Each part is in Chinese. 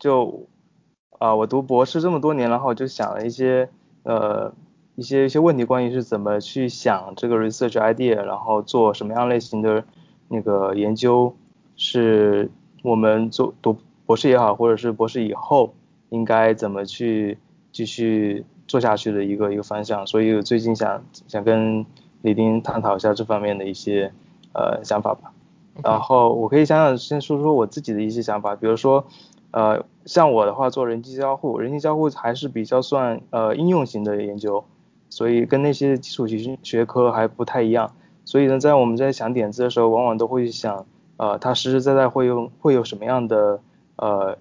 就啊，我读博士这么多年，然后就想了一些呃一些一些问题，关于是怎么去想这个 research idea，然后做什么样类型的那个研究，是我们做读博士也好，或者是博士以后应该怎么去继续做下去的一个一个方向。所以我最近想想跟李丁探讨一下这方面的一些呃想法吧。然后我可以想想先说说我自己的一些想法，比如说，呃，像我的话做人机交互，人机交互还是比较算呃应用型的研究，所以跟那些基础学学科还不太一样。所以呢，在我们在想点子的时候，往往都会想，呃，它实实在在会用会有什么样的呃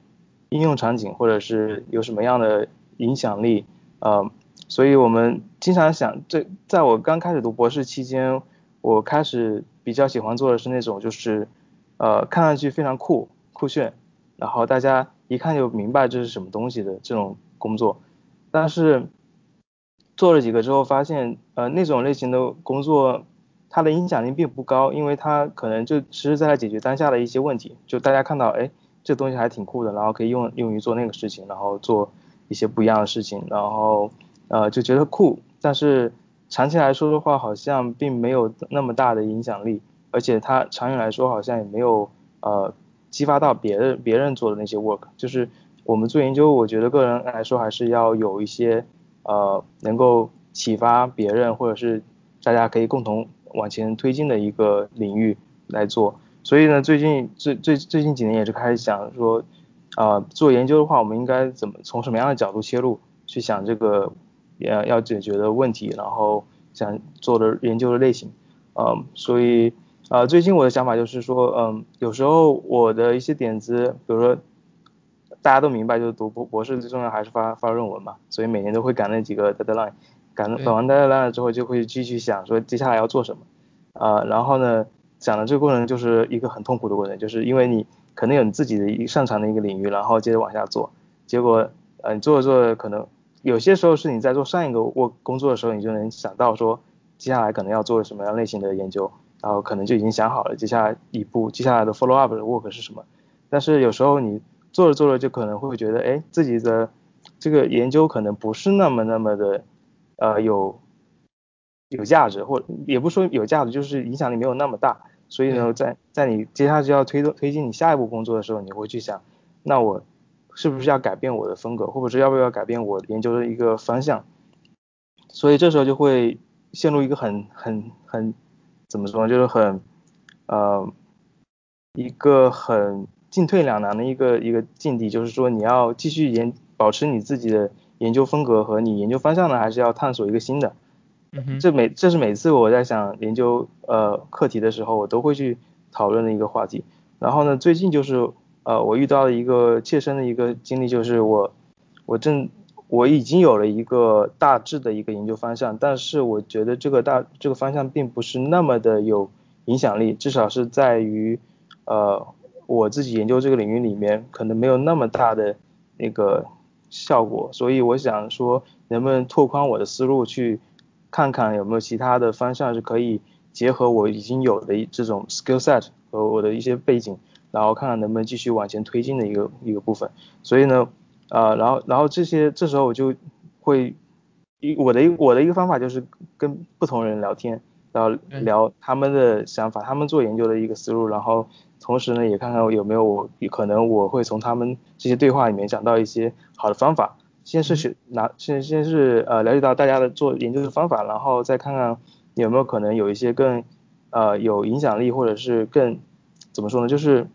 应用场景，或者是有什么样的影响力，呃，所以我们经常想，这在我刚开始读博士期间，我开始。比较喜欢做的是那种就是，呃，看上去非常酷酷炫，然后大家一看就明白这是什么东西的这种工作。但是做了几个之后发现，呃，那种类型的工作它的影响力并不高，因为它可能就实实在在解决当下的一些问题。就大家看到，哎，这东西还挺酷的，然后可以用用于做那个事情，然后做一些不一样的事情，然后呃就觉得酷，但是。长期来说的话，好像并没有那么大的影响力，而且它长远来说好像也没有呃激发到别人别人做的那些 work。就是我们做研究，我觉得个人来说还是要有一些呃能够启发别人或者是大家可以共同往前推进的一个领域来做。所以呢，最近最最最近几年也是开始想说，啊做研究的话，我们应该怎么从什么样的角度切入去想这个。要要解决的问题，然后想做的研究的类型，嗯，所以啊，最近我的想法就是说，嗯，有时候我的一些点子，比如说大家都明白，就是读博博士最重要还是发发论文嘛，所以每年都会赶那几个 deadline，赶赶完 deadline 了之后，就会继续想说接下来要做什么，啊，然后呢，想的这个过程就是一个很痛苦的过程，就是因为你可能有你自己的一擅长的一个领域，然后接着往下做，结果呃你做着做着可能。有些时候是你在做上一个我工作的时候，你就能想到说接下来可能要做什么样类型的研究，然后可能就已经想好了接下来一步接下来的 follow up 的 work 是什么。但是有时候你做着做着就可能会觉得，哎，自己的这个研究可能不是那么那么的呃有有价值，或也不说有价值，就是影响力没有那么大。所以呢，在在你接下去要推动推进你下一步工作的时候，你会去想，那我。是不是要改变我的风格，或者是要不要改变我研究的一个方向？所以这时候就会陷入一个很很很怎么说呢，就是很呃一个很进退两难的一个一个境地，就是说你要继续研保持你自己的研究风格和你研究方向呢，还是要探索一个新的？嗯，这每这是每次我在想研究呃课题的时候，我都会去讨论的一个话题。然后呢，最近就是。呃，我遇到了一个切身的一个经历，就是我，我正我已经有了一个大致的一个研究方向，但是我觉得这个大这个方向并不是那么的有影响力，至少是在于呃我自己研究这个领域里面可能没有那么大的那个效果，所以我想说能不能拓宽我的思路，去看看有没有其他的方向是可以结合我已经有的这种 skill set 和我的一些背景。然后看看能不能继续往前推进的一个一个部分，所以呢，呃，然后然后这些这时候我就会一我的一我的一个方法就是跟不同人聊天，然后聊他们的想法，他们做研究的一个思路，然后同时呢也看看有没有我可能我会从他们这些对话里面讲到一些好的方法，先是学拿先先是呃了解到大家的做研究的方法，然后再看看有没有可能有一些更呃有影响力或者是更怎么说呢，就是。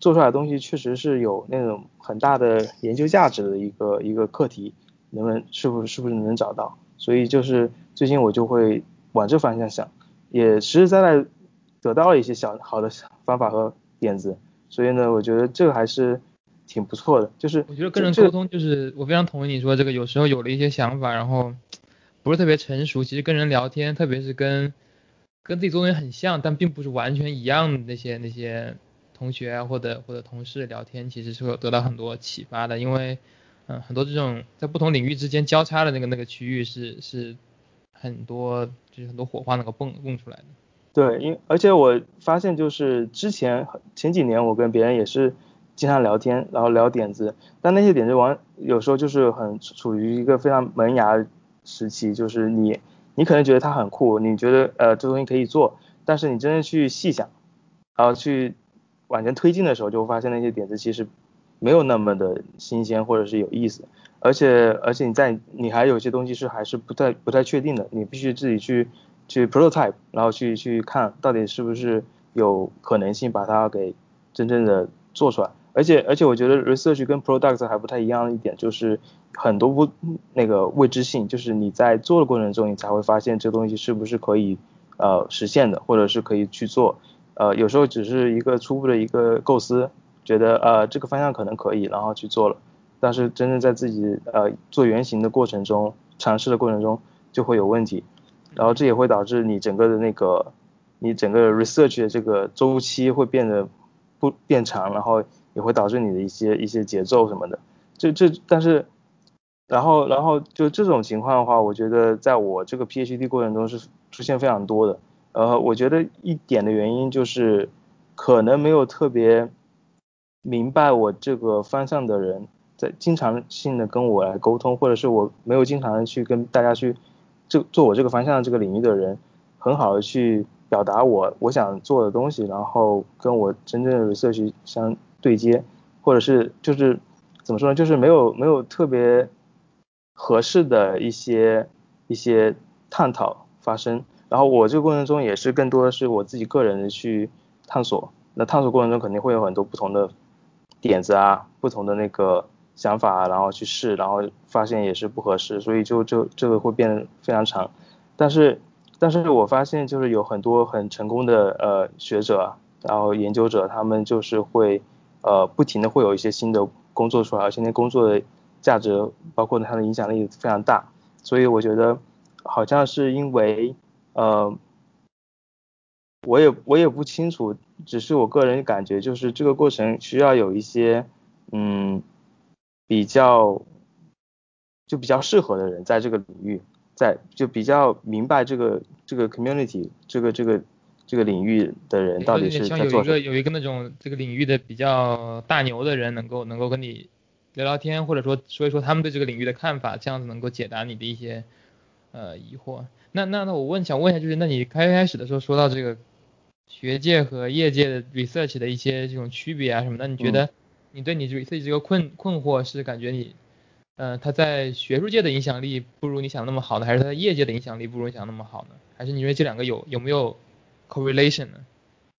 做出来的东西确实是有那种很大的研究价值的一个一个课题，能不能是不是是不是能找到？所以就是最近我就会往这方向想，也实实在在得到了一些小好的方法和点子，所以呢，我觉得这个还是挺不错的。就是我觉得跟人沟通就是我非常同意你说这个，有时候有了一些想法，然后不是特别成熟，其实跟人聊天，特别是跟跟自己做东西很像，但并不是完全一样的那些那些。同学，或者或者同事聊天，其实是会得到很多启发的，因为，嗯，很多这种在不同领域之间交叉的那个那个区域是是很多就是很多火花能够蹦蹦出来的。对，因而且我发现就是之前前几年我跟别人也是经常聊天，然后聊点子，但那些点子往有时候就是很处于一个非常萌芽时期，就是你你可能觉得它很酷，你觉得呃这东西可以做，但是你真正去细想，然后去往前推进的时候，就会发现那些点子其实没有那么的新鲜或者是有意思，而且而且你在你还有些东西是还是不太不太确定的，你必须自己去去 prototype，然后去去看到底是不是有可能性把它给真正的做出来。而且而且我觉得 research 跟 product 还不太一样的一点，就是很多不那个未知性，就是你在做的过程中，你才会发现这东西是不是可以呃实现的，或者是可以去做。呃，有时候只是一个初步的一个构思，觉得呃这个方向可能可以，然后去做了。但是真正在自己呃做原型的过程中，尝试的过程中就会有问题，然后这也会导致你整个的那个你整个 research 的这个周期会变得不变长，然后。也会导致你的一些一些节奏什么的，这这但是，然后然后就这种情况的话，我觉得在我这个 PhD 过程中是出现非常多的，呃，我觉得一点的原因就是可能没有特别明白我这个方向的人在经常性的跟我来沟通，或者是我没有经常的去跟大家去这做我这个方向这个领域的人很好的去表达我我想做的东西，然后跟我真正的 research 相。对接，或者是就是怎么说呢？就是没有没有特别合适的一些一些探讨发生。然后我这个过程中也是更多的是我自己个人的去探索。那探索过程中肯定会有很多不同的点子啊，不同的那个想法，然后去试，然后发现也是不合适，所以就就这个会变得非常长。但是但是我发现就是有很多很成功的呃学者，然后研究者，他们就是会。呃，不停的会有一些新的工作出来，而且那工作的价值，包括它的影响力非常大，所以我觉得好像是因为，呃，我也我也不清楚，只是我个人感觉，就是这个过程需要有一些，嗯，比较，就比较适合的人在这个领域，在就比较明白这个这个 community 这个这个。这个领域的人到底是在做有一个有一个那种这个领域的比较大牛的人，能够能够跟你聊聊天，或者说说一说他们对这个领域的看法，这样子能够解答你的一些呃疑惑。那那那我问想问一下，就是那你开开始的时候说到这个学界和业界的 research 的一些这种区别啊什么，那你觉得你对你 research 这个困困惑是感觉你呃他在学术界的影响力不如你想那么好呢，还是他在业界的影响力不如你想那么好呢？还是你认为这两个有有没有？correlation 呢？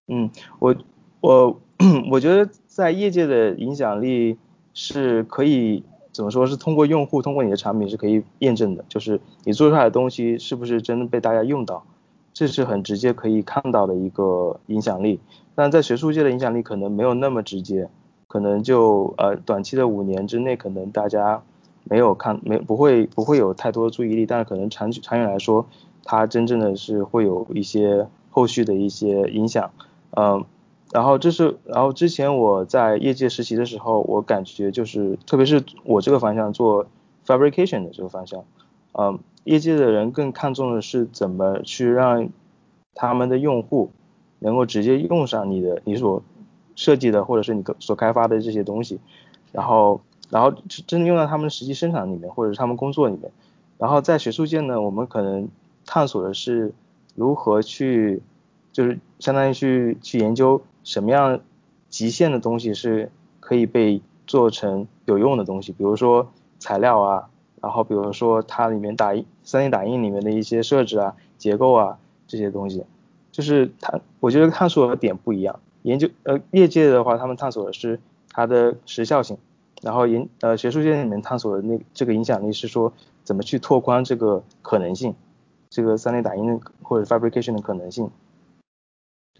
嗯，我我 我觉得在业界的影响力是可以怎么说是通过用户通过你的产品是可以验证的，就是你做出来的东西是不是真的被大家用到，这是很直接可以看到的一个影响力。但在学术界的影响力可能没有那么直接，可能就呃短期的五年之内可能大家没有看没不会不会有太多的注意力，但是可能长长远来说，它真正的是会有一些。后续的一些影响，嗯，然后这是，然后之前我在业界实习的时候，我感觉就是，特别是我这个方向做 fabrication 的这个方向，嗯，业界的人更看重的是怎么去让他们的用户能够直接用上你的你所设计的或者是你所开发的这些东西，然后，然后真的用到他们实际生产里面或者是他们工作里面，然后在学术界呢，我们可能探索的是。如何去，就是相当于去去研究什么样极限的东西是可以被做成有用的东西，比如说材料啊，然后比如说它里面打印 3D 打印里面的一些设置啊、结构啊这些东西，就是它，我觉得探索的点不一样。研究呃业界的话，他们探索的是它的时效性，然后研呃学术界里面探索的那这个影响力是说怎么去拓宽这个可能性。这个三 D 打印或者 fabrication 的可能性。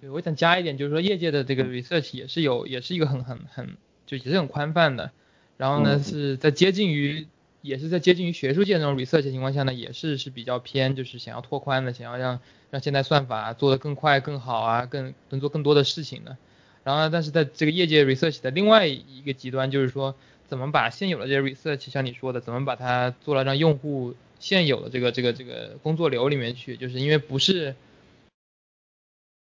对，我想加一点，就是说业界的这个 research 也是有，也是一个很很很，就也是很宽泛的。然后呢，是在接近于，也是在接近于学术界那种 research 情况下呢，也是是比较偏，就是想要拓宽的，想要让让现在算法做得更快更好啊，更能做更多的事情的。然后，呢，但是在这个业界 research 的另外一个极端，就是说怎么把现有的这些 research，像你说的，怎么把它做了让用户。现有的这个这个这个工作流里面去，就是因为不是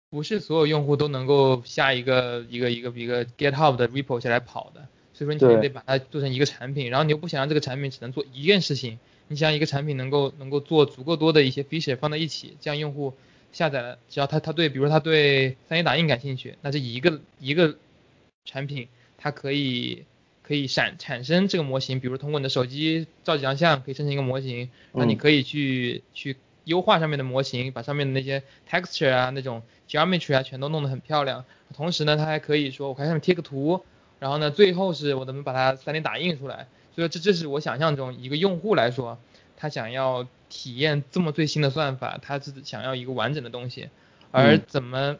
不是所有用户都能够下一个一个一个一个 GitHub 的 repo 下来跑的，所以说你肯定得把它做成一个产品，然后你又不想让这个产品只能做一件事情，你想一个产品能够能够做足够多的一些 feature 放在一起，这样用户下载了，只要他他对，比如说他对 3D 打印感兴趣，那这一个一个产品它可以可以产产生这个模型，比如通过你的手机照几张相可以生成一个模型，那你可以去去优化上面的模型，把上面的那些 texture 啊那种 geometry 啊全都弄得很漂亮，同时呢它还可以说我看上面贴个图，然后呢最后是我怎么把它 3D 打印出来，所以这这是我想象中一个用户来说，他想要体验这么最新的算法，他是想要一个完整的东西，而怎么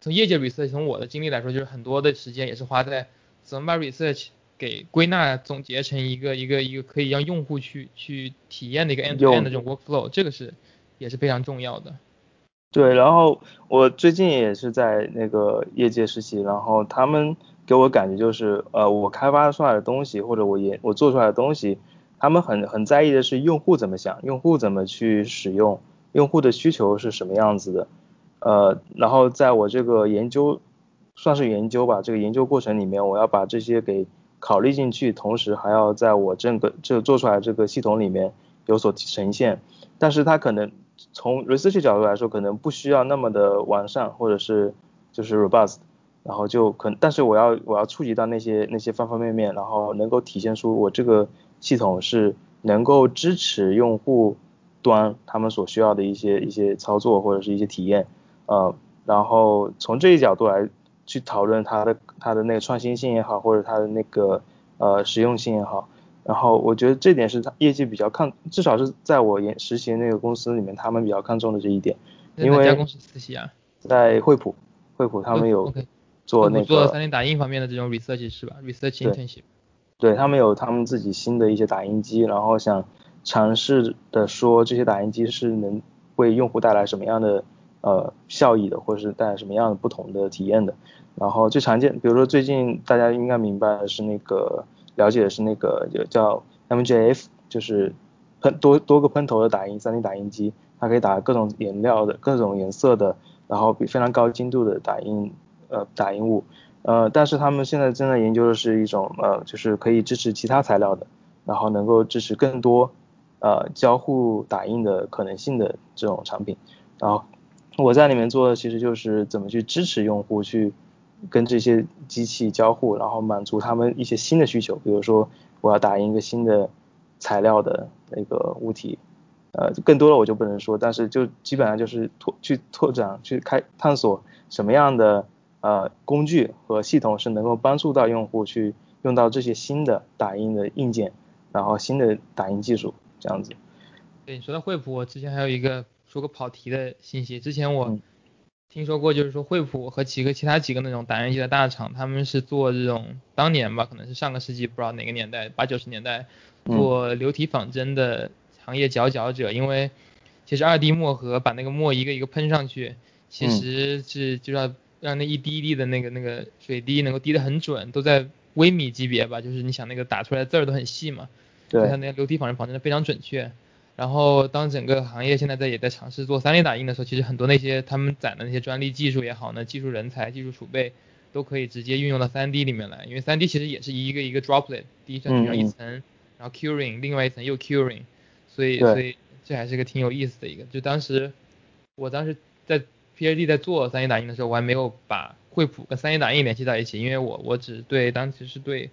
从业界 research 从我的经历来说，就是很多的时间也是花在怎么把 research 给归纳总结成一个一个一个可以让用户去去体验的一个 end to end 的这种 workflow，这个是也是非常重要的。对，然后我最近也是在那个业界实习，然后他们给我感觉就是，呃，我开发出来的东西或者我研我做出来的东西，他们很很在意的是用户怎么想，用户怎么去使用，用户的需求是什么样子的。呃，然后在我这个研究，算是研究吧，这个研究过程里面，我要把这些给考虑进去，同时还要在我这个这做出来这个系统里面有所呈现。但是他可能从 research 角度来说，可能不需要那么的完善，或者是就是 robust，然后就可，但是我要我要触及到那些那些方方面面，然后能够体现出我这个系统是能够支持用户端他们所需要的一些一些操作或者是一些体验。呃，然后从这一角度来去讨论它的它的那个创新性也好，或者它的那个呃实用性也好，然后我觉得这点是他业绩比较看，至少是在我研实习那个公司里面，他们比较看重的这一点。因为哪家公司实习啊？在惠普，惠普他们有做那个做 3D 打印方面的这种 research 是吧？research internship。对他们有他们自己新的一些打印机，然后想尝试的说这些打印机是能为用户带来什么样的。呃，效益的，或者是带来什么样的不同的体验的。然后最常见，比如说最近大家应该明白的是那个了解的是那个叫 MJF，就是喷多多个喷头的打印 3D 打印机，它可以打各种颜料的各种颜色的，然后比非常高精度的打印呃打印物。呃，但是他们现在正在研究的是一种呃，就是可以支持其他材料的，然后能够支持更多呃交互打印的可能性的这种产品，然后。我在里面做的其实就是怎么去支持用户去跟这些机器交互，然后满足他们一些新的需求，比如说我要打印一个新的材料的那个物体，呃，更多的我就不能说，但是就基本上就是拓去拓展去开探索什么样的呃工具和系统是能够帮助到用户去用到这些新的打印的硬件，然后新的打印技术这样子。对你说到惠普，我之前还有一个。说个跑题的信息，之前我听说过，就是说惠普和几个其他几个那种打印机的大厂，他们是做这种当年吧，可能是上个世纪不知道哪个年代，八九十年代做流体仿真的行业佼佼者，因为其实二 D 墨盒把那个墨一个一个喷上去，其实是就要让那一滴一滴的那个那个水滴能够滴得很准，都在微米级别吧，就是你想那个打出来字儿都很细嘛，对，它那个流体仿真仿真的非常准确。然后，当整个行业现在在也在尝试做 3D 打印的时候，其实很多那些他们攒的那些专利技术也好呢，技术人才、技术储备都可以直接运用到 3D 里面来。因为 3D 其实也是一个一个 droplet，第一层上一层，然后 curing，另外一层又 curing，所以所以这还是个挺有意思的一个。就当时我当时在 PhD 在做 3D 打印的时候，我还没有把惠普跟 3D 打印联系在一起，因为我我只对当时是对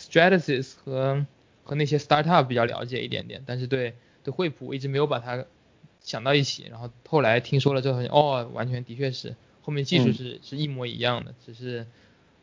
Stratasys 和和那些 startup 比较了解一点点，但是对的惠普一直没有把它想到一起，然后后来听说了之后，哦，完全的确是后面技术是是一模一样的，只是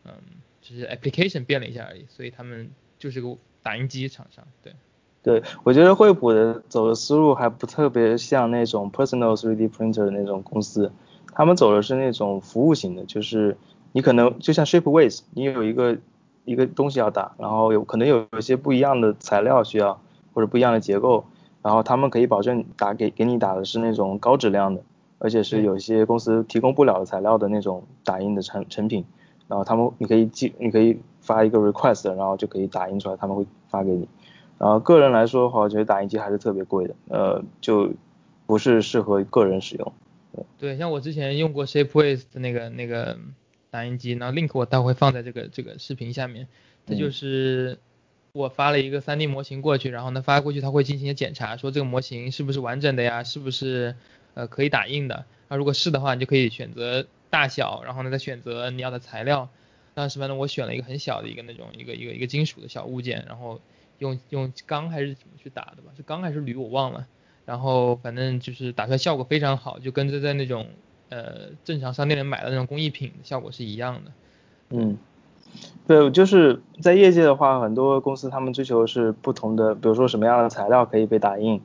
嗯，只是 application 变了一下而已，所以他们就是个打印机厂商，对。对，我觉得惠普的走的思路还不特别像那种 personal 3D printer 的那种公司，他们走的是那种服务型的，就是你可能就像 Shapeways，你有一个一个东西要打，然后有可能有一些不一样的材料需要，或者不一样的结构。然后他们可以保证打给给你打的是那种高质量的，而且是有些公司提供不了的材料的那种打印的成成品。然后他们你可以寄你可以发一个 request，然后就可以打印出来，他们会发给你。然后个人来说的话，我觉得打印机还是特别贵的，呃，就不是适合个人使用。对，像我之前用过 Shapeways 的那个那个打印机，然后 link 我待会放在这个这个视频下面。它就是我发了一个 3D 模型过去，然后呢发过去，它会进行检查，说这个模型是不是完整的呀，是不是呃可以打印的。那如果是的话，你就可以选择大小，然后呢再选择你要的材料。当时反正我选了一个很小的一个那种一个一个一个金属的小物件，然后用用钢还是怎么去打的吧？是钢还是铝我忘了。然后反正就是打出来效果非常好，就跟着在那种呃正常商店里买的那种工艺品效果是一样的。嗯，对，就是在业界的话，很多公司他们追求的是不同的，比如说什么样的材料可以被打印。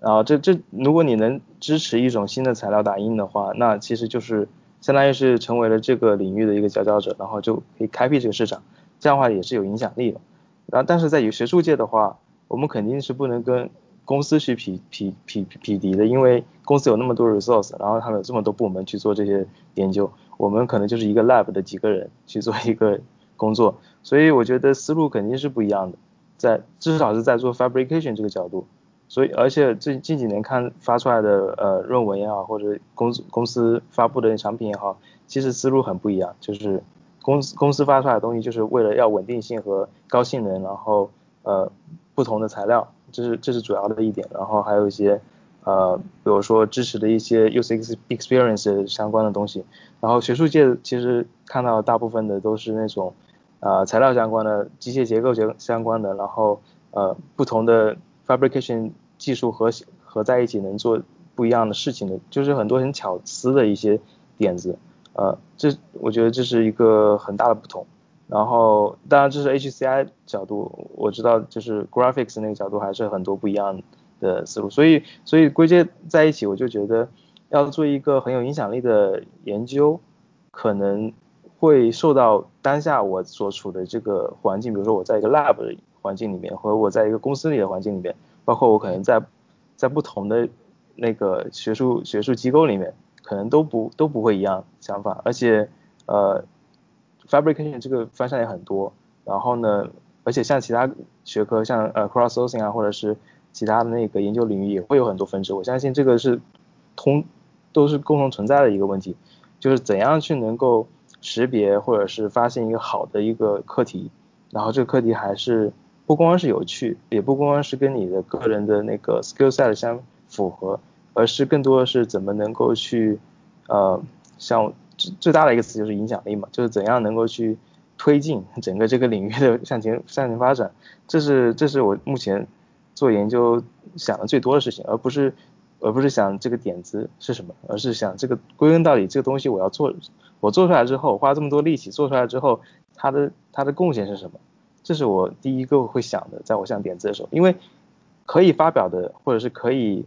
然后这这如果你能支持一种新的材料打印的话，那其实就是相当于是成为了这个领域的一个佼佼者，然后就可以开辟这个市场，这样的话也是有影响力的。然后但是在有学术界的话，我们肯定是不能跟公司去匹匹匹匹敌的，因为公司有那么多 resource，然后他们有这么多部门去做这些研究，我们可能就是一个 lab 的几个人去做一个工作，所以我觉得思路肯定是不一样的，在至少是在做 fabrication 这个角度，所以而且最近几年看发出来的呃论文也好，或者公司公司发布的产品也好，其实思路很不一样，就是公司公司发出来的东西就是为了要稳定性和高性能，然后呃不同的材料。这是这是主要的一点，然后还有一些呃，比如说支持的一些 use experience 相关的东西，然后学术界其实看到大部分的都是那种呃材料相关的、机械结构结相关的，然后呃不同的 fabrication 技术合合在一起能做不一样的事情的，就是很多很巧思的一些点子，呃，这我觉得这是一个很大的不同。然后，当然这是 HCI 角度，我知道就是 graphics 那个角度还是很多不一样的的思路，所以所以归结在一起，我就觉得要做一个很有影响力的研究，可能会受到当下我所处的这个环境，比如说我在一个 lab 的环境里面，或者我在一个公司里的环境里面，包括我可能在在不同的那个学术学术机构里面，可能都不都不会一样想法，而且呃。Fabrication 这个方向也很多，然后呢，而且像其他学科，像呃 cross sourcing 啊，或者是其他的那个研究领域也会有很多分支。我相信这个是通都是共同存在的一个问题，就是怎样去能够识别或者是发现一个好的一个课题，然后这个课题还是不光是有趣，也不光是跟你的个人的那个 skill set 相符合，而是更多的是怎么能够去呃像。最最大的一个词就是影响力嘛，就是怎样能够去推进整个这个领域的向前向前发展，这是这是我目前做研究想的最多的事情，而不是而不是想这个点子是什么，而是想这个归根到底这个东西我要做，我做出来之后花这么多力气做出来之后，它的它的贡献是什么？这是我第一个会想的，在我想点子的时候，因为可以发表的或者是可以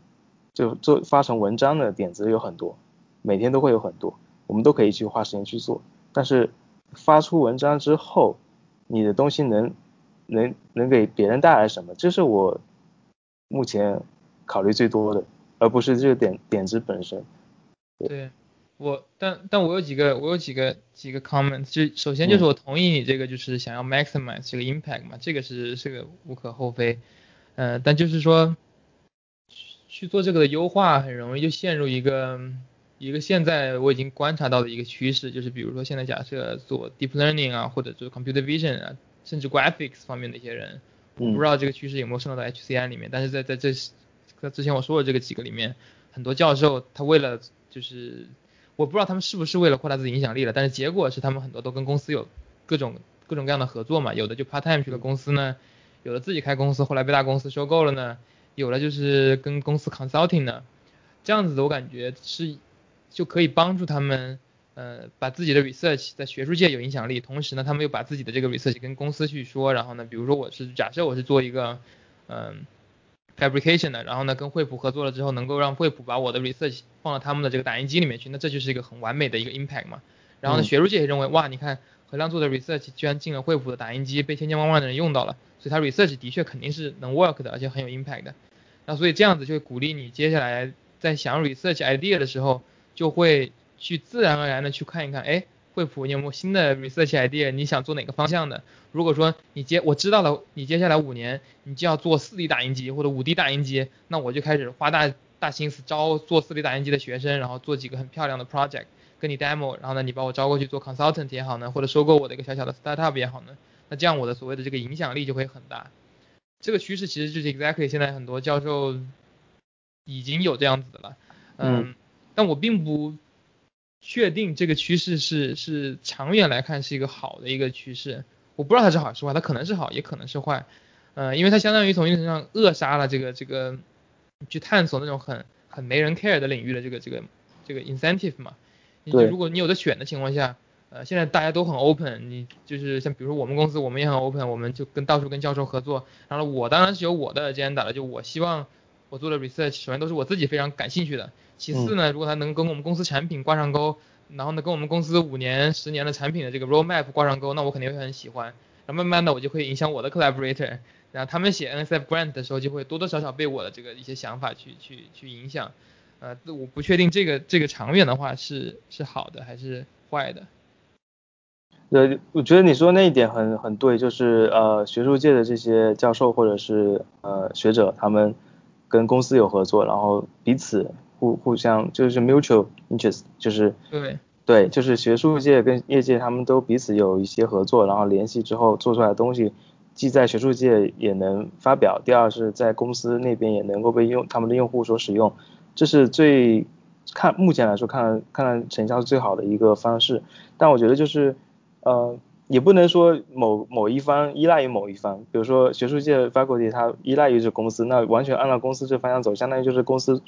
就做发成文章的点子有很多，每天都会有很多。我们都可以去花时间去做，但是发出文章之后，你的东西能能能给别人带来什么？这是我目前考虑最多的，而不是这个点点子本身。对，我但但我有几个我有几个几个 comment，就首先就是我同意你这个就是想要 maximize 这个 impact 嘛，这个是这个无可厚非，呃，但就是说去做这个的优化很容易就陷入一个。一个现在我已经观察到的一个趋势，就是比如说现在假设做 deep learning 啊，或者做 computer vision 啊，甚至 graphics 方面的一些人，我不知道这个趋势有没有渗透到 HCI 里面，但是在在这之前我说的这个几个里面，很多教授他为了就是我不知道他们是不是为了扩大自己影响力了，但是结果是他们很多都跟公司有各种各种各样的合作嘛，有的就 part time 去了公司呢，有的自己开公司，后来被大公司收购了呢，有的就是跟公司 consulting 呢，这样子的我感觉是。就可以帮助他们，呃，把自己的 research 在学术界有影响力，同时呢，他们又把自己的这个 research 跟公司去说，然后呢，比如说我是假设我是做一个，嗯，fabrication 的，然后呢，跟惠普合作了之后，能够让惠普把我的 research 放到他们的这个打印机里面去，那这就是一个很完美的一个 impact 嘛。然后呢，学术界也认为，哇，你看何亮做的 research 居然进了惠普的打印机，被千千万万的人用到了，所以他 research 的确肯定是能 work 的，而且很有 impact 的。那所以这样子就会鼓励你接下来在想 research idea 的时候。就会去自然而然的去看一看，哎，惠普你有没有新的 research idea？你想做哪个方向的？如果说你接我知道了，你接下来五年你就要做四 D 打印机或者五 D 打印机，那我就开始花大大心思招做四 D 打印机的学生，然后做几个很漂亮的 project 跟你 demo，然后呢你把我招过去做 consultant 也好呢，或者收购我的一个小小的 startup 也好呢，那这样我的所谓的这个影响力就会很大。这个趋势其实就是 exactly 现在很多教授已经有这样子的了，嗯，但我并不确定这个趋势是是长远来看是一个好的一个趋势，我不知道它是好是坏，它可能是好也可能是坏，呃，因为它相当于从一定程度上扼杀了这个这个去探索那种很很没人 care 的领域的这个这个这个 incentive 嘛，对，如果你有的选的情况下。呃，现在大家都很 open，你就是像比如说我们公司，我们也很 open，我们就跟到处跟教授合作。然后我当然是有我的 agenda 了，就我希望我做的 research 首先都是我自己非常感兴趣的。其次呢，如果它能跟我们公司产品挂上钩，然后呢跟我们公司五年、十年的产品的这个 roadmap 挂上钩，那我肯定会很喜欢。然后慢慢的我就会影响我的 collaborator，然后他们写 NSF grant 的时候就会多多少少被我的这个一些想法去去去影响。呃，我不确定这个这个长远的话是是好的还是坏的。对，我觉得你说那一点很很对，就是呃学术界的这些教授或者是呃学者，他们跟公司有合作，然后彼此互互相就是 mutual interest，就是对对，就是学术界跟业界他们都彼此有一些合作，然后联系之后做出来的东西，既在学术界也能发表，第二是在公司那边也能够被用他们的用户所使用，这是最看目前来说看看来成效是最好的一个方式，但我觉得就是。呃，也不能说某某一方依赖于某一方，比如说学术界 faculty 它依赖于这公司，那完全按照公司这方向走，相当于就是公司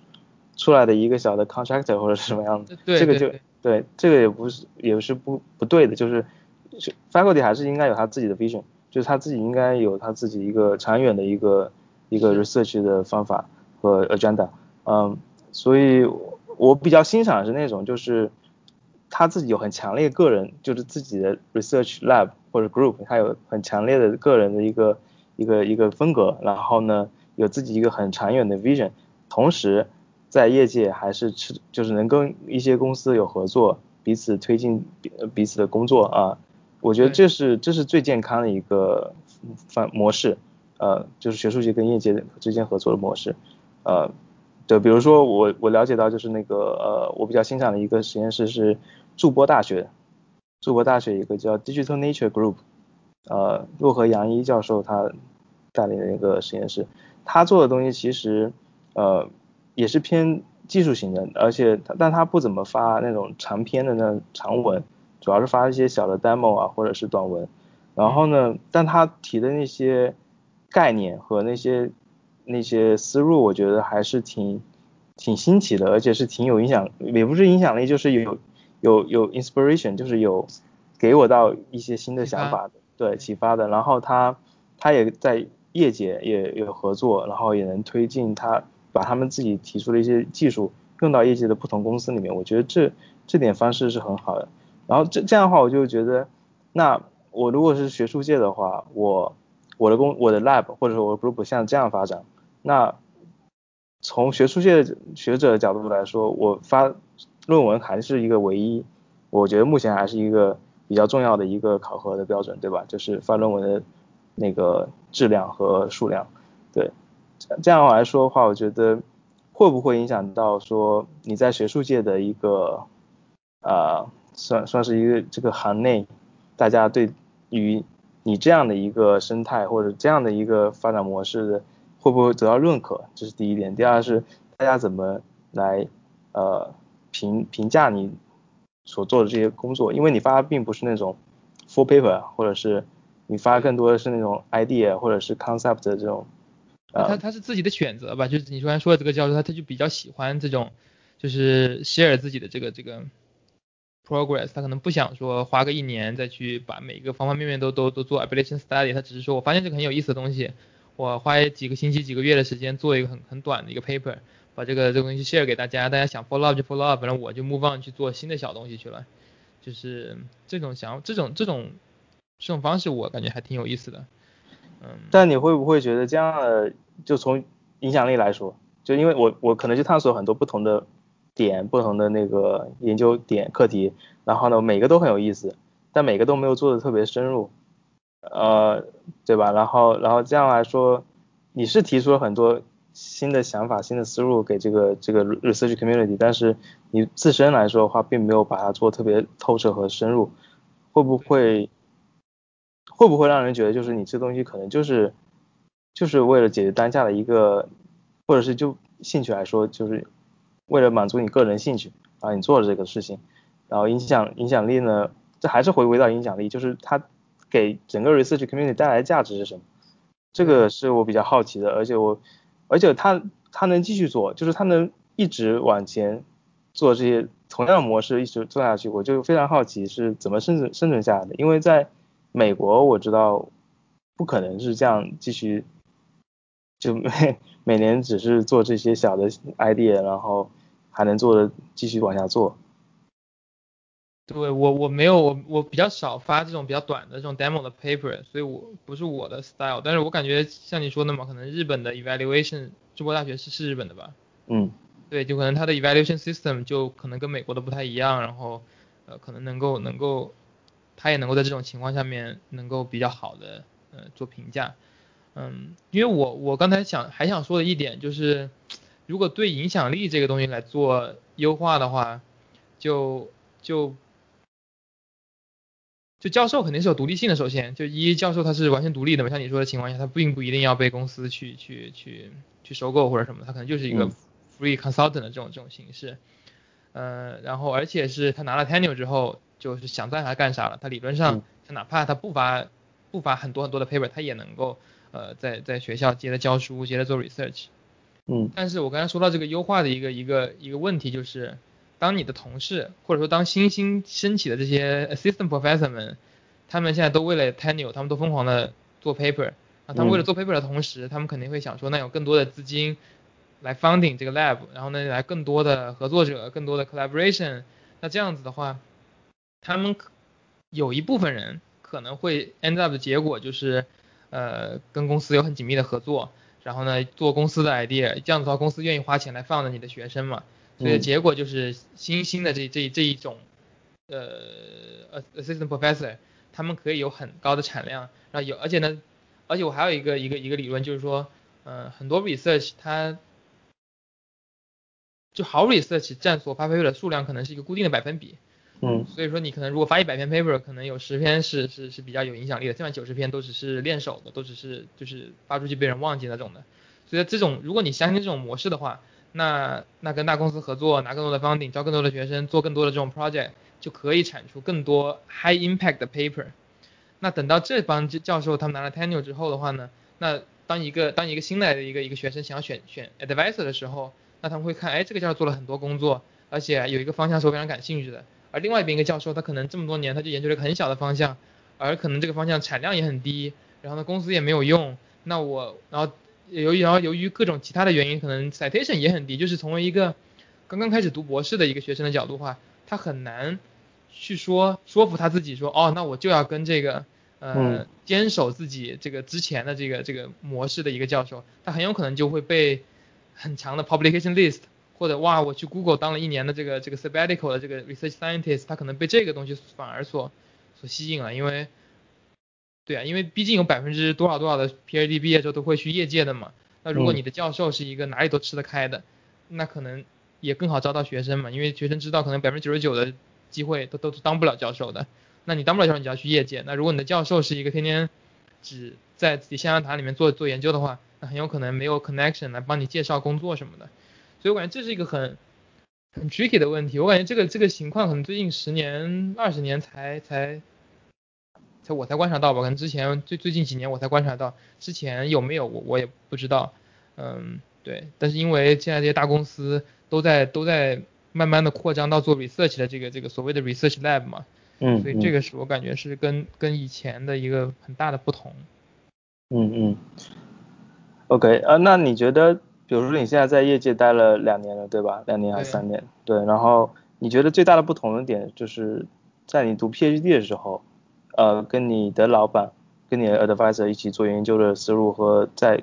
出来的一个小的 contractor 或者是什么样子，这个就对，这个也不是也是不不对的，就是 faculty 还是应该有他自己的 vision，就是他自己应该有他自己一个长远的一个一个 research 的方法和 agenda，嗯，所以我比较欣赏的是那种就是。他自己有很强烈个人，就是自己的 research lab 或者 group，他有很强烈的个人的一个一个一个风格，然后呢，有自己一个很长远的 vision，同时在业界还是吃，就是能跟一些公司有合作，彼此推进彼此的工作啊，我觉得这是这是最健康的一个方模式，呃，就是学术界跟业界之间合作的模式，呃，对，比如说我我了解到就是那个呃，我比较欣赏的一个实验室是。筑波大学，筑波大学一个叫 Digital Nature Group，呃，洛河杨一教授他带领的一个实验室，他做的东西其实呃也是偏技术型的，而且他但他不怎么发那种长篇的那长文，主要是发一些小的 demo 啊或者是短文，然后呢，但他提的那些概念和那些那些思路，我觉得还是挺挺新奇的，而且是挺有影响，也不是影响力，就是有。有有 inspiration，就是有给我到一些新的想法的，对启发的。然后他他也在业界也有合作，然后也能推进他把他们自己提出的一些技术用到业界的不同公司里面。我觉得这这点方式是很好的。然后这这样的话，我就觉得，那我如果是学术界的话，我我的工我的 lab 或者说我的 group 像这样发展，那从学术界学者的角度来说，我发。论文还是一个唯一，我觉得目前还是一个比较重要的一个考核的标准，对吧？就是发论文的那个质量和数量，对。这样来说的话，我觉得会不会影响到说你在学术界的一个啊，算算是一个这个行内，大家对于你这样的一个生态或者这样的一个发展模式的，会不会得到认可？这是第一点。第二是大家怎么来呃。评评价你所做的这些工作，因为你发的并不是那种 full paper，或者是你发更多的是那种 idea 或者是 concept 的这种。他他是自己的选择吧，就是你刚才说的这个教授，他他就比较喜欢这种，就是 share 自己的这个这个 progress，他可能不想说花个一年再去把每一个方方面面都都都做 application study，他只是说我发现这个很有意思的东西，我花几个星期几个月的时间做一个很很短的一个 paper。把这个这个东西 share 给大家，大家想 follow up 就 follow up，反正我就 move on 去做新的小东西去了，就是这种想这种这种这种方式，我感觉还挺有意思的，但你会不会觉得这样的，就从影响力来说，就因为我我可能去探索很多不同的点，不同的那个研究点课题，然后呢每个都很有意思，但每个都没有做的特别深入，呃，对吧？然后然后这样来说，你是提出了很多。新的想法、新的思路给这个这个 research community，但是你自身来说的话，并没有把它做特别透彻和深入，会不会会不会让人觉得就是你这东西可能就是就是为了解决当下的一个，或者是就兴趣来说，就是为了满足你个人兴趣啊，你做了这个事情，然后影响影响力呢，这还是回归到影响力，就是它给整个 research community 带来的价值是什么？这个是我比较好奇的，而且我，而且他他能继续做，就是他能一直往前做这些同样的模式一直做下去，我就非常好奇是怎么生存生存下来的。因为在美国我知道不可能是这样继续，就每 每年只是做这些小的 idea，然后还能做的继续往下做。对我我没有我我比较少发这种比较短的这种 demo 的 paper，所以我不是我的 style。但是我感觉像你说的嘛，可能日本的 evaluation，中国大学是是日本的吧？嗯，对，就可能它的 evaluation system 就可能跟美国的不太一样，然后呃可能能够能够，他也能够在这种情况下面能够比较好的呃做评价。嗯，因为我我刚才想还想说的一点就是，如果对影响力这个东西来做优化的话，就就。就教授肯定是有独立性的，首先就一教授他是完全独立的嘛，像你说的情况下，他并不一定要被公司去去去去收购或者什么，他可能就是一个 free consultant 的这种这种形式，呃，然后而且是他拿了 tenure 之后，就是想干啥干啥了，他理论上他哪怕他不发不发很多很多的 paper，他也能够呃在在学校接着教书，接着做 research，嗯，但是我刚才说到这个优化的一个一个一个问题就是。当你的同事，或者说当新兴升起的这些 assistant professor 们，他们现在都为了 tenure，他们都疯狂的做 paper，那他们为了做 paper 的同时，他们肯定会想说，那有更多的资金来 funding 这个 lab，然后呢，来更多的合作者，更多的 collaboration，那这样子的话，他们有一部分人可能会 end up 的结果就是，呃，跟公司有很紧密的合作，然后呢，做公司的 idea，这样子的话，公司愿意花钱来放着你的学生嘛。所以结果就是新兴的这这这一种，呃，assistant professor，他们可以有很高的产量，然后有，而且呢，而且我还有一个一个一个理论，就是说，嗯，很多 research 它，就好 research 占所发 paper 的数量可能是一个固定的百分比，嗯，所以说你可能如果发一百篇 paper，可能有十篇是是是比较有影响力的，另外九十篇都只是练手的，都只是就是发出去被人忘记那种的，所以这种如果你相信这种模式的话。那那跟大公司合作，拿更多的 funding，招更多的学生，做更多的这种 project，就可以产出更多 high impact 的 paper。那等到这帮教授他们拿了 tenure 之后的话呢，那当一个当一个新来的一个一个学生想要选选 advisor 的时候，那他们会看，哎，这个教授做了很多工作，而且有一个方向是我非常感兴趣的。而另外一边一个教授，他可能这么多年他就研究了一个很小的方向，而可能这个方向产量也很低，然后呢公司也没有用，那我然后。由于然后由于各种其他的原因，可能 citation 也很低，就是从一个刚刚开始读博士的一个学生的角度话，他很难去说说服他自己说，哦，那我就要跟这个呃坚守自己这个之前的这个这个模式的一个教授，他很有可能就会被很强的 publication list 或者哇，我去 Google 当了一年的这个这个 sabbatical 的这个 research scientist，他可能被这个东西反而所所吸引了，因为。对啊，因为毕竟有百分之多少多少的 PhD 毕业之后都会去业界的嘛。那如果你的教授是一个哪里都吃得开的，那可能也更好招到学生嘛。因为学生知道可能百分之九十九的机会都都当不了教授的。那你当不了教授，你就要去业界。那如果你的教授是一个天天只在自己象牙塔里面做做研究的话，那很有可能没有 connection 来帮你介绍工作什么的。所以我感觉这是一个很很 tricky 的问题。我感觉这个这个情况可能最近十年二十年才才。才我才观察到吧，可能之前最最近几年我才观察到，之前有没有我我也不知道，嗯，对，但是因为现在这些大公司都在都在慢慢的扩张到做 research 的这个这个所谓的 research lab 嘛，嗯，所以这个是我感觉是跟跟以前的一个很大的不同。嗯嗯，OK 啊，那你觉得，比如说你现在在业界待了两年了，对吧？两年还是三年？对，然后你觉得最大的不同的点就是在你读 PhD 的时候。呃，跟你的老板，跟你的 advisor 一起做研究的思路和在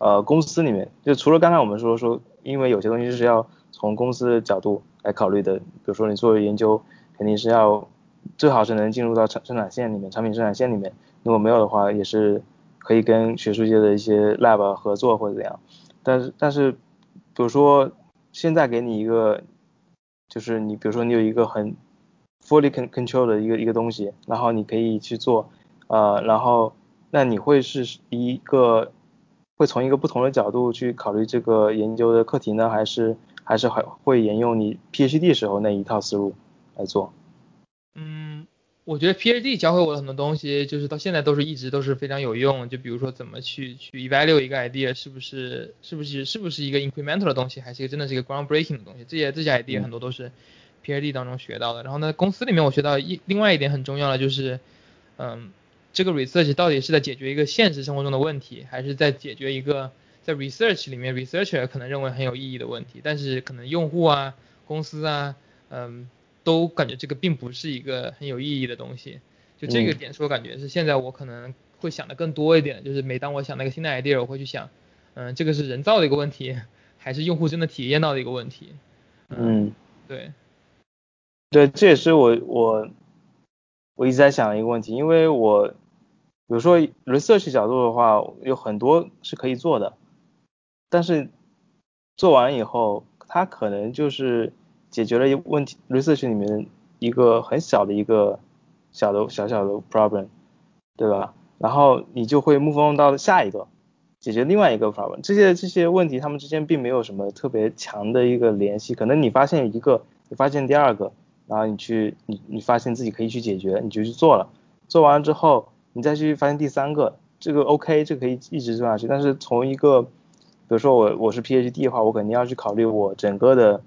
呃公司里面，就除了刚才我们说说，因为有些东西是要从公司的角度来考虑的，比如说你做研究肯定是要最好是能进入到产生产线里面，产品生产线里面，如果没有的话，也是可以跟学术界的一些 lab 合作或者怎样。但是但是，比如说现在给你一个，就是你比如说你有一个很 fully control 的一个一个东西，然后你可以去做，呃，然后那你会是一个会从一个不同的角度去考虑这个研究的课题呢，还是还是还会沿用你 PhD 时候那一套思路来做？嗯。我觉得 PhD 教会我很多东西，就是到现在都是一直都是非常有用。就比如说怎么去去 evaluate 一个 idea 是不是是不是是不是一个 incremental 的东西，还是一个真的是一个 groundbreaking 的东西。这些这些 idea 很多都是 PhD 当中学到的。然后呢，公司里面我学到一另外一点很重要的就是，嗯，这个 research 到底是在解决一个现实生活中的问题，还是在解决一个在 research 里面 researcher 可能认为很有意义的问题，但是可能用户啊、公司啊，嗯。都感觉这个并不是一个很有意义的东西，就这个点，是我感觉是现在我可能会想的更多一点，就是每当我想那个新的 idea，我会去想，嗯，这个是人造的一个问题，还是用户真的体验到的一个问题？嗯，对，对，这也是我我我一直在想的一个问题，因为我比如说 research 角度的话，有很多是可以做的，但是做完以后，它可能就是。解决了一问题，research 里面一个很小的一个小的小小的 problem，对吧？然后你就会 move on 到下一个，解决另外一个 problem。这些这些问题他们之间并没有什么特别强的一个联系，可能你发现一个，你发现第二个，然后你去你你发现自己可以去解决，你就去做了，做完了之后，你再去发现第三个，这个 OK，这可以一直做下去。但是从一个，比如说我我是 PhD 的话，我肯定要去考虑我整个的。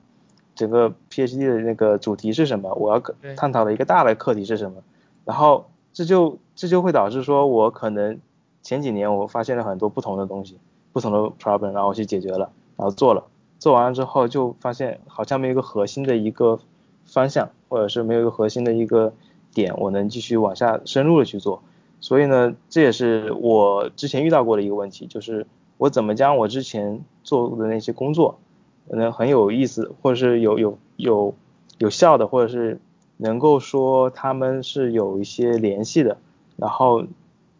整个 PhD 的那个主题是什么？我要探讨的一个大的课题是什么？然后这就这就会导致说，我可能前几年我发现了很多不同的东西，不同的 problem，然后我去解决了，然后做了，做完了之后就发现好像没有一个核心的一个方向，或者是没有一个核心的一个点，我能继续往下深入的去做。所以呢，这也是我之前遇到过的一个问题，就是我怎么将我之前做的那些工作。可能很有意思，或者是有有有有效的，或者是能够说他们是有一些联系的，然后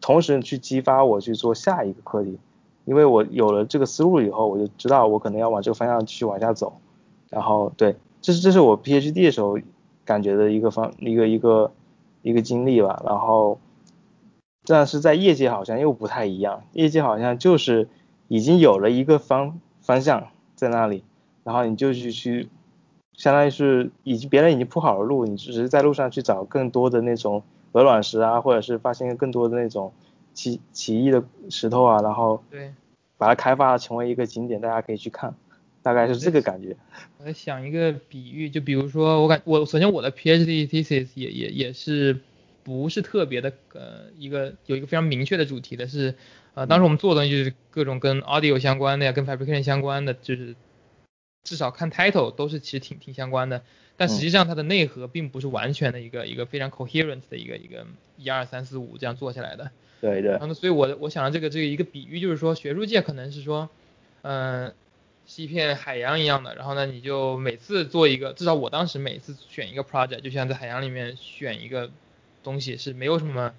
同时去激发我去做下一个课题，因为我有了这个思路以后，我就知道我可能要往这个方向继续往下走，然后对，这是这是我 PhD 的时候感觉的一个方一个一个一个经历吧，然后但是在业界好像又不太一样，业界好像就是已经有了一个方方向在那里。然后你就去去，相当于是已经别人已经铺好了路，你只是在路上去找更多的那种鹅卵石啊，或者是发现更多的那种奇奇异的石头啊，然后对，把它开发成为一个景点，大家可以去看，大概是这个感觉。我在想一个比喻，就比如说我感我首先我的 PhD thesis 也也也是不是特别的呃一个有一个非常明确的主题的是，呃当时我们做的东西就是各种跟 audio 相关的呀，跟 fabrication 相关的，就是。至少看 title 都是其实挺挺相关的，但实际上它的内核并不是完全的一个一个非常 coherent 的一个一个一二三四五这样做下来的。对对。然后所以我我想到这个这个一个比喻就是说学术界可能是说，嗯，是一片海洋一样的，然后呢你就每次做一个，至少我当时每次选一个 project 就像在海洋里面选一个东西是没有什么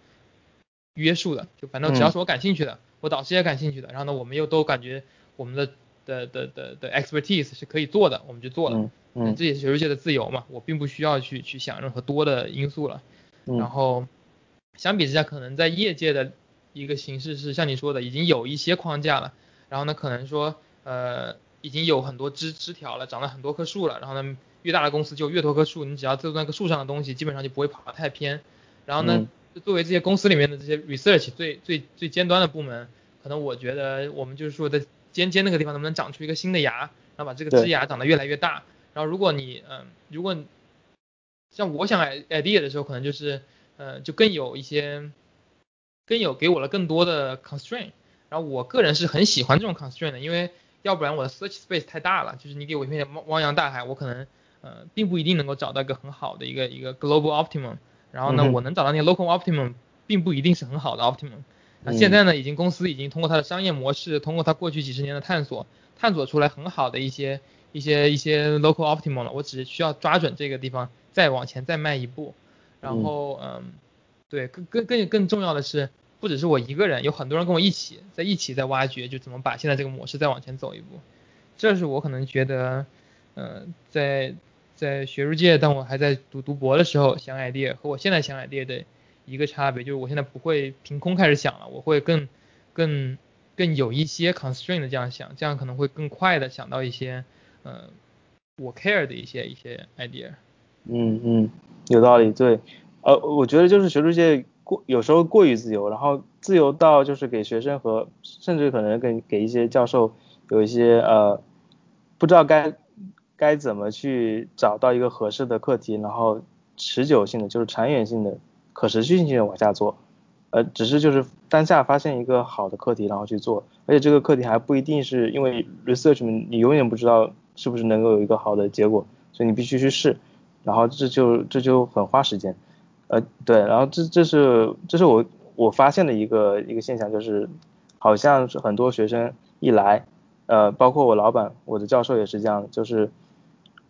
约束的，就反正只要是我感兴趣的，我导师也感兴趣的，然后呢我们又都感觉我们的。的的的的 expertise 是可以做的，我们就做了。嗯，这也是学术界的自由嘛，我并不需要去去想任何多的因素了。然后相比之下，可能在业界的一个形式是像你说的，已经有一些框架了。然后呢，可能说呃已经有很多枝枝条了，长了很多棵树了。然后呢，越大的公司就越多棵树，你只要做那个树上的东西，基本上就不会跑得太偏。然后呢，作为这些公司里面的这些 research 最最最尖端的部门，可能我觉得我们就是说在。尖尖那个地方能不能长出一个新的芽，然后把这个枝芽长得越来越大。然后如果你嗯，如果像我想 idea 的时候，可能就是呃，就更有一些更有给我了更多的 constraint。然后我个人是很喜欢这种 constraint 的，因为要不然我的 search space 太大了，就是你给我一片汪洋大海，我可能呃并不一定能够找到一个很好的一个一个 global optimum。然后呢，我能找到那个 local optimum，并不一定是很好的 optimum。那现在呢，已经公司已经通过它的商业模式，通过它过去几十年的探索，探索出来很好的一些一些一些 local optimum 了。我只需要抓准这个地方，再往前再迈一步。然后，嗯，对，更更更更重要的是，不只是我一个人，有很多人跟我一起在一起在挖掘，就怎么把现在这个模式再往前走一步。这是我可能觉得，呃，在在学术界，当我还在读读博的时候想 idea 和我现在想 idea 的一个差别，就是我现在不会凭空开始想了，我会更更更有一些 constraint 的这样想，这样可能会更快的想到一些，呃，我 care 的一些一些 idea。嗯嗯，有道理，对，呃，我觉得就是学术界过有时候过于自由，然后自由到就是给学生和甚至可能给给一些教授有一些呃。不知道该该怎么去找到一个合适的课题，然后持久性的就是长远性的可持续性的往下做，呃，只是就是当下发现一个好的课题，然后去做，而且这个课题还不一定是因为 research 你永远不知道是不是能够有一个好的结果，所以你必须去试，然后这就这就很花时间，呃，对，然后这这是这是我我发现的一个一个现象，就是好像是很多学生一来。呃，包括我老板，我的教授也是这样，就是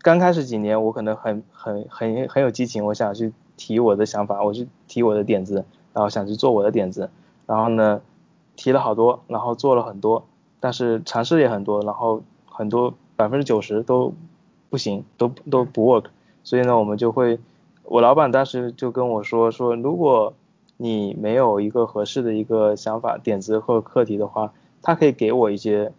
刚开始几年，我可能很很很很有激情，我想去提我的想法，我去提我的点子，然后想去做我的点子，然后呢，提了好多，然后做了很多，但是尝试也很多，然后很多百分之九十都不行，都都不 work，所以呢，我们就会，我老板当时就跟我说说，如果你没有一个合适的一个想法、点子或课题的话，他可以给我一些。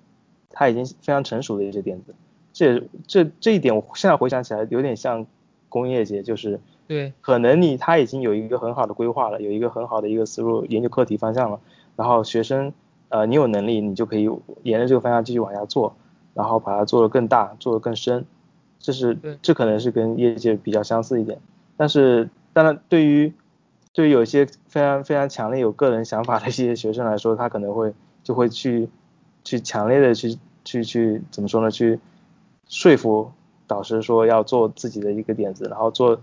他已经非常成熟的一些点子，这这这一点我现在回想起来有点像工业界，就是对，可能你他已经有一个很好的规划了，有一个很好的一个思路研究课题方向了，然后学生呃你有能力你就可以沿着这个方向继续往下做，然后把它做得更大，做得更深，这是这可能是跟业界比较相似一点，但是当然对于对于有一些非常非常强烈有个人想法的一些学生来说，他可能会就会去去强烈的去。去去怎么说呢？去说服导师说要做自己的一个点子，然后做，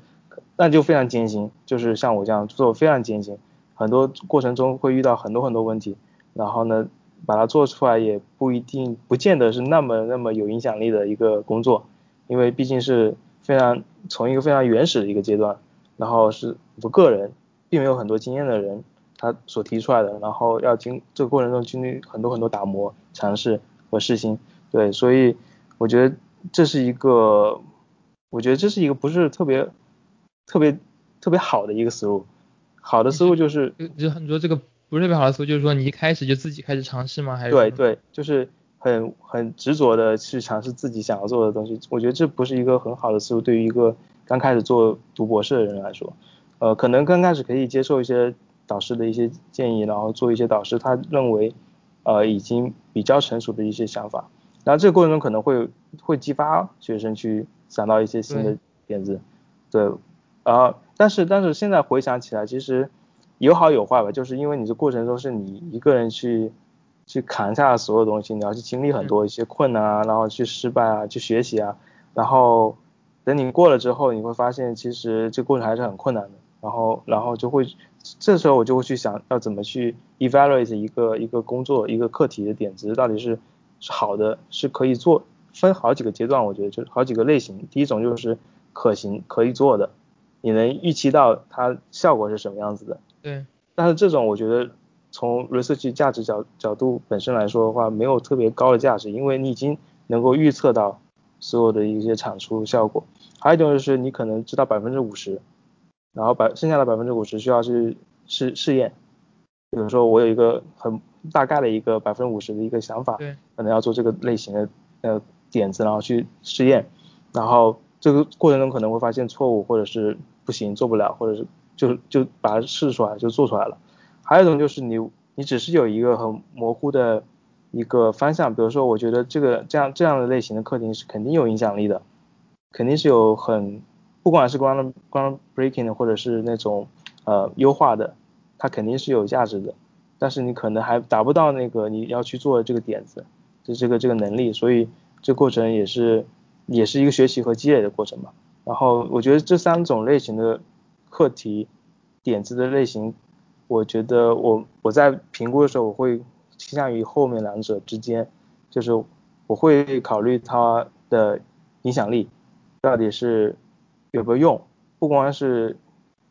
那就非常艰辛。就是像我这样做非常艰辛，很多过程中会遇到很多很多问题，然后呢，把它做出来也不一定不见得是那么那么有影响力的一个工作，因为毕竟是非常从一个非常原始的一个阶段，然后是我个人并没有很多经验的人他所提出来的，然后要经这个过程中经历很多很多打磨尝试。和试新，对，所以我觉得这是一个，我觉得这是一个不是特别特别特别好的一个思路。好的思路就是，就很多这个不是特别好的思路，就是说你一开始就自己开始尝试吗？还是？对对，就是很很执着的去尝试自己想要做的东西。我觉得这不是一个很好的思路，对于一个刚开始做读博士的人来说，呃，可能刚开始可以接受一些导师的一些建议，然后做一些导师他认为。呃，已经比较成熟的一些想法，然后这个过程中可能会会激发学生去想到一些新的点子，对，啊，但是但是现在回想起来，其实有好有坏吧，就是因为你这过程中是你一个人去去扛下所有东西，你要去经历很多一些困难啊，然后去失败啊，去学习啊，然后等你过了之后，你会发现其实这过程还是很困难的，然后然后就会。这时候我就会去想要怎么去 evaluate 一个一个工作一个课题的点子到底是是好的是可以做分好几个阶段我觉得就是好几个类型第一种就是可行可以做的你能预期到它效果是什么样子的。对。但是这种我觉得从 research 价值角角度本身来说的话没有特别高的价值因为你已经能够预测到所有的一些产出效果。还有一种就是你可能知道百分之五十。然后百剩下的百分之五十需要去试试验，比如说我有一个很大概的一个百分之五十的一个想法，对，可能要做这个类型的呃点子，然后去试验，然后这个过程中可能会发现错误或者是不行做不了，或者是就就把它试出来就做出来了。还有一种就是你你只是有一个很模糊的一个方向，比如说我觉得这个这样这样的类型的课题是肯定有影响力的，肯定是有很。不管是 ground ground breaking，或者是那种呃优化的，它肯定是有价值的，但是你可能还达不到那个你要去做这个点子，就这个这个能力，所以这过程也是也是一个学习和积累的过程嘛。然后我觉得这三种类型的课题点子的类型，我觉得我我在评估的时候，我会倾向于后面两者之间，就是我会考虑它的影响力到底是。有没有用？不光是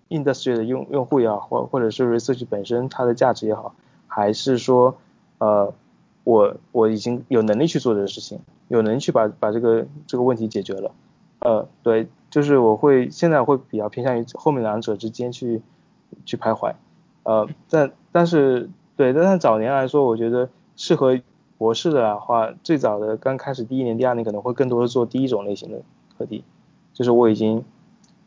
industry 的用用户也好，或或者是 research 本身它的价值也好，还是说呃我我已经有能力去做这个事情，有能力去把把这个这个问题解决了。呃，对，就是我会现在会比较偏向于后面两者之间去去徘徊。呃，但但是对，但是早年来说，我觉得适合博士的话，最早的刚开始第一年、第二年可能会更多的做第一种类型的课题，就是我已经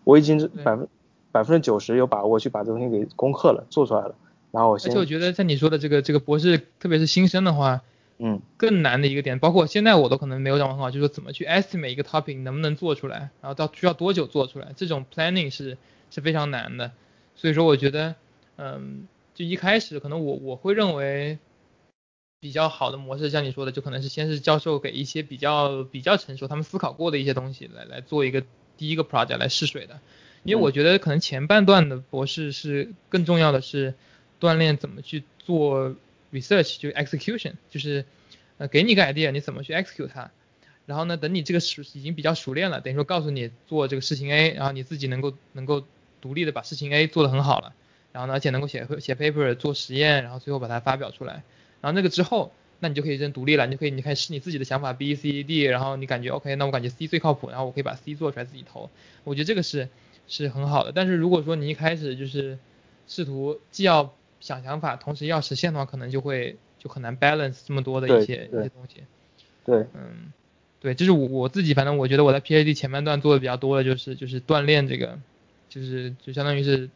我已经百分百分之九十有把握去把这东西给攻克了，做出来了。然后我先。而且我觉得像你说的这个这个博士，特别是新生的话，嗯，更难的一个点，包括现在我都可能没有掌握很好，就是说怎么去 estimate 一个 topic 能不能做出来，然后到需要多久做出来，这种 planning 是是非常难的。所以说我觉得，嗯，就一开始可能我我会认为比较好的模式，像你说的，就可能是先是教授给一些比较比较成熟、他们思考过的一些东西来来做一个第一个 project 来试水的。因为我觉得可能前半段的博士是更重要的是锻炼怎么去做 research，就 execution，就是呃给你个 idea，你怎么去 execute 它。然后呢，等你这个熟已经比较熟练了，等于说告诉你做这个事情 A，然后你自己能够能够独立的把事情 A 做得很好了，然后呢，而且能够写写 paper 做实验，然后最后把它发表出来。然后那个之后，那你就可以真独立了，你就可以你开始你自己的想法 B、C、D，然后你感觉 OK，那我感觉 C 最靠谱，然后我可以把 C 做出来自己投。我觉得这个是。是很好的，但是如果说你一开始就是试图既要想想法，同时要实现的话，可能就会就很难 balance 这么多的一些一些东西。对，嗯，对，就是我我自己，反正我觉得我在 PhD 前半段做的比较多的就是就是锻炼这个，就是就相当于是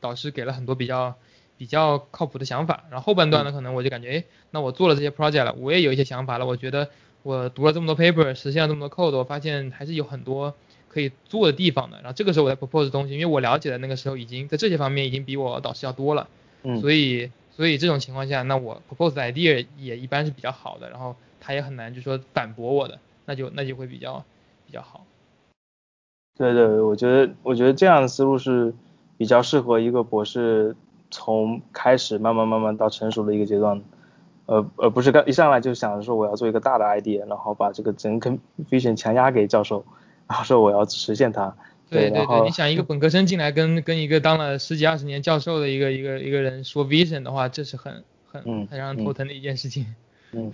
导师给了很多比较比较靠谱的想法，然后后半段呢，可能我就感觉，哎，那我做了这些 project 了，我也有一些想法了，我觉得我读了这么多 paper，实现了这么多 code，我发现还是有很多。可以做的地方的，然后这个时候我在 propose 东西，因为我了解的那个时候已经在这些方面已经比我导师要多了，嗯，所以所以这种情况下，那我 propose idea 也一般是比较好的，然后他也很难就说反驳我的，那就那就会比较比较好。对对，我觉得我觉得这样的思路是比较适合一个博士从开始慢慢慢慢到成熟的一个阶段，呃而不是刚一上来就想着说我要做一个大的 idea，然后把这个整个 vision 强压给教授。然后说我要实现它，对对对，你想一个本科生进来跟跟一个当了十几二十年教授的一个一个一个人说 vision 的话，这是很很很让人头疼的一件事情。嗯，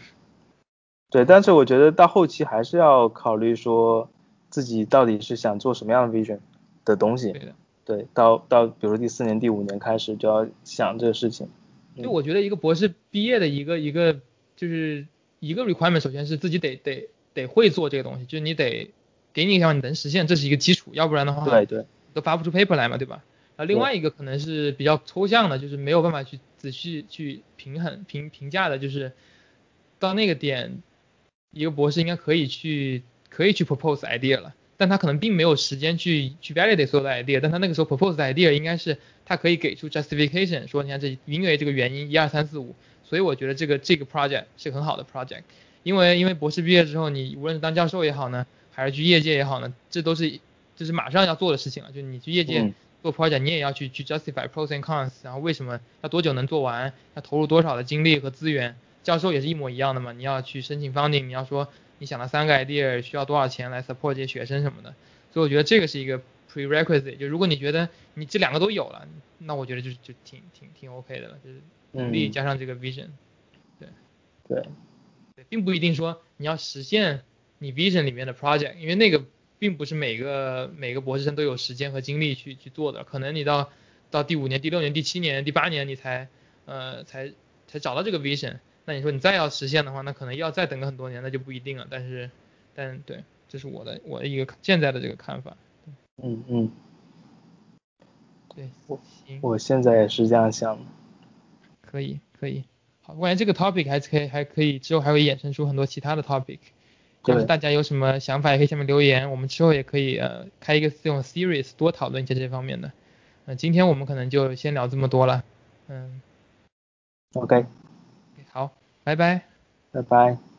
对，但是我觉得到后期还是要考虑说自己到底是想做什么样的 vision 的东西。对的。对，到到比如说第四年第五年开始就要想这个事情。就我觉得一个博士毕业的一个一个就是一个 requirement，首先是自己得得得会做这个东西，就是你得。给你一条你能实现，这是一个基础，要不然的话，对对，都发不出 paper 来嘛，对吧？啊，另外一个可能是比较抽象的，就是没有办法去仔细去平衡评评价的，就是到那个点，一个博士应该可以去可以去 propose idea 了，但他可能并没有时间去去 validate 所有的 idea，但他那个时候 propose idea 应该是他可以给出 justification，说你看这因为这个原因一二三四五，所以我觉得这个这个 project 是很好的 project，因为因为博士毕业之后，你无论是当教授也好呢。还是去业界也好呢，这都是就是马上要做的事情了。就你去业界做 project，你也要去去 justify pros and cons，然后为什么要多久能做完，要投入多少的精力和资源。教授也是一模一样的嘛，你要去申请 funding，你要说你想了三个 idea 需要多少钱来 support 这些学生什么的。所以我觉得这个是一个 prerequisite，就如果你觉得你这两个都有了，那我觉得就就挺挺挺 OK 的了，就是努力加上这个 vision。对对对，并不一定说你要实现。你 vision 里面的 project，因为那个并不是每个每个博士生都有时间和精力去去做的，可能你到到第五年、第六年、第七年、第八年你才呃才才找到这个 vision，那你说你再要实现的话，那可能要再等个很多年，那就不一定了。但是但对，这是我的我的一个现在的这个看法。嗯嗯。对，我我现在也是这样想的。可以可以，好，我感觉这个 topic 还可以还可以之后还会衍生出很多其他的 topic。要是大家有什么想法，也可以下面留言，我们之后也可以呃开一个这种 series 多讨论一下这方面的。嗯，今天我们可能就先聊这么多了。嗯。OK。好，拜拜。拜拜。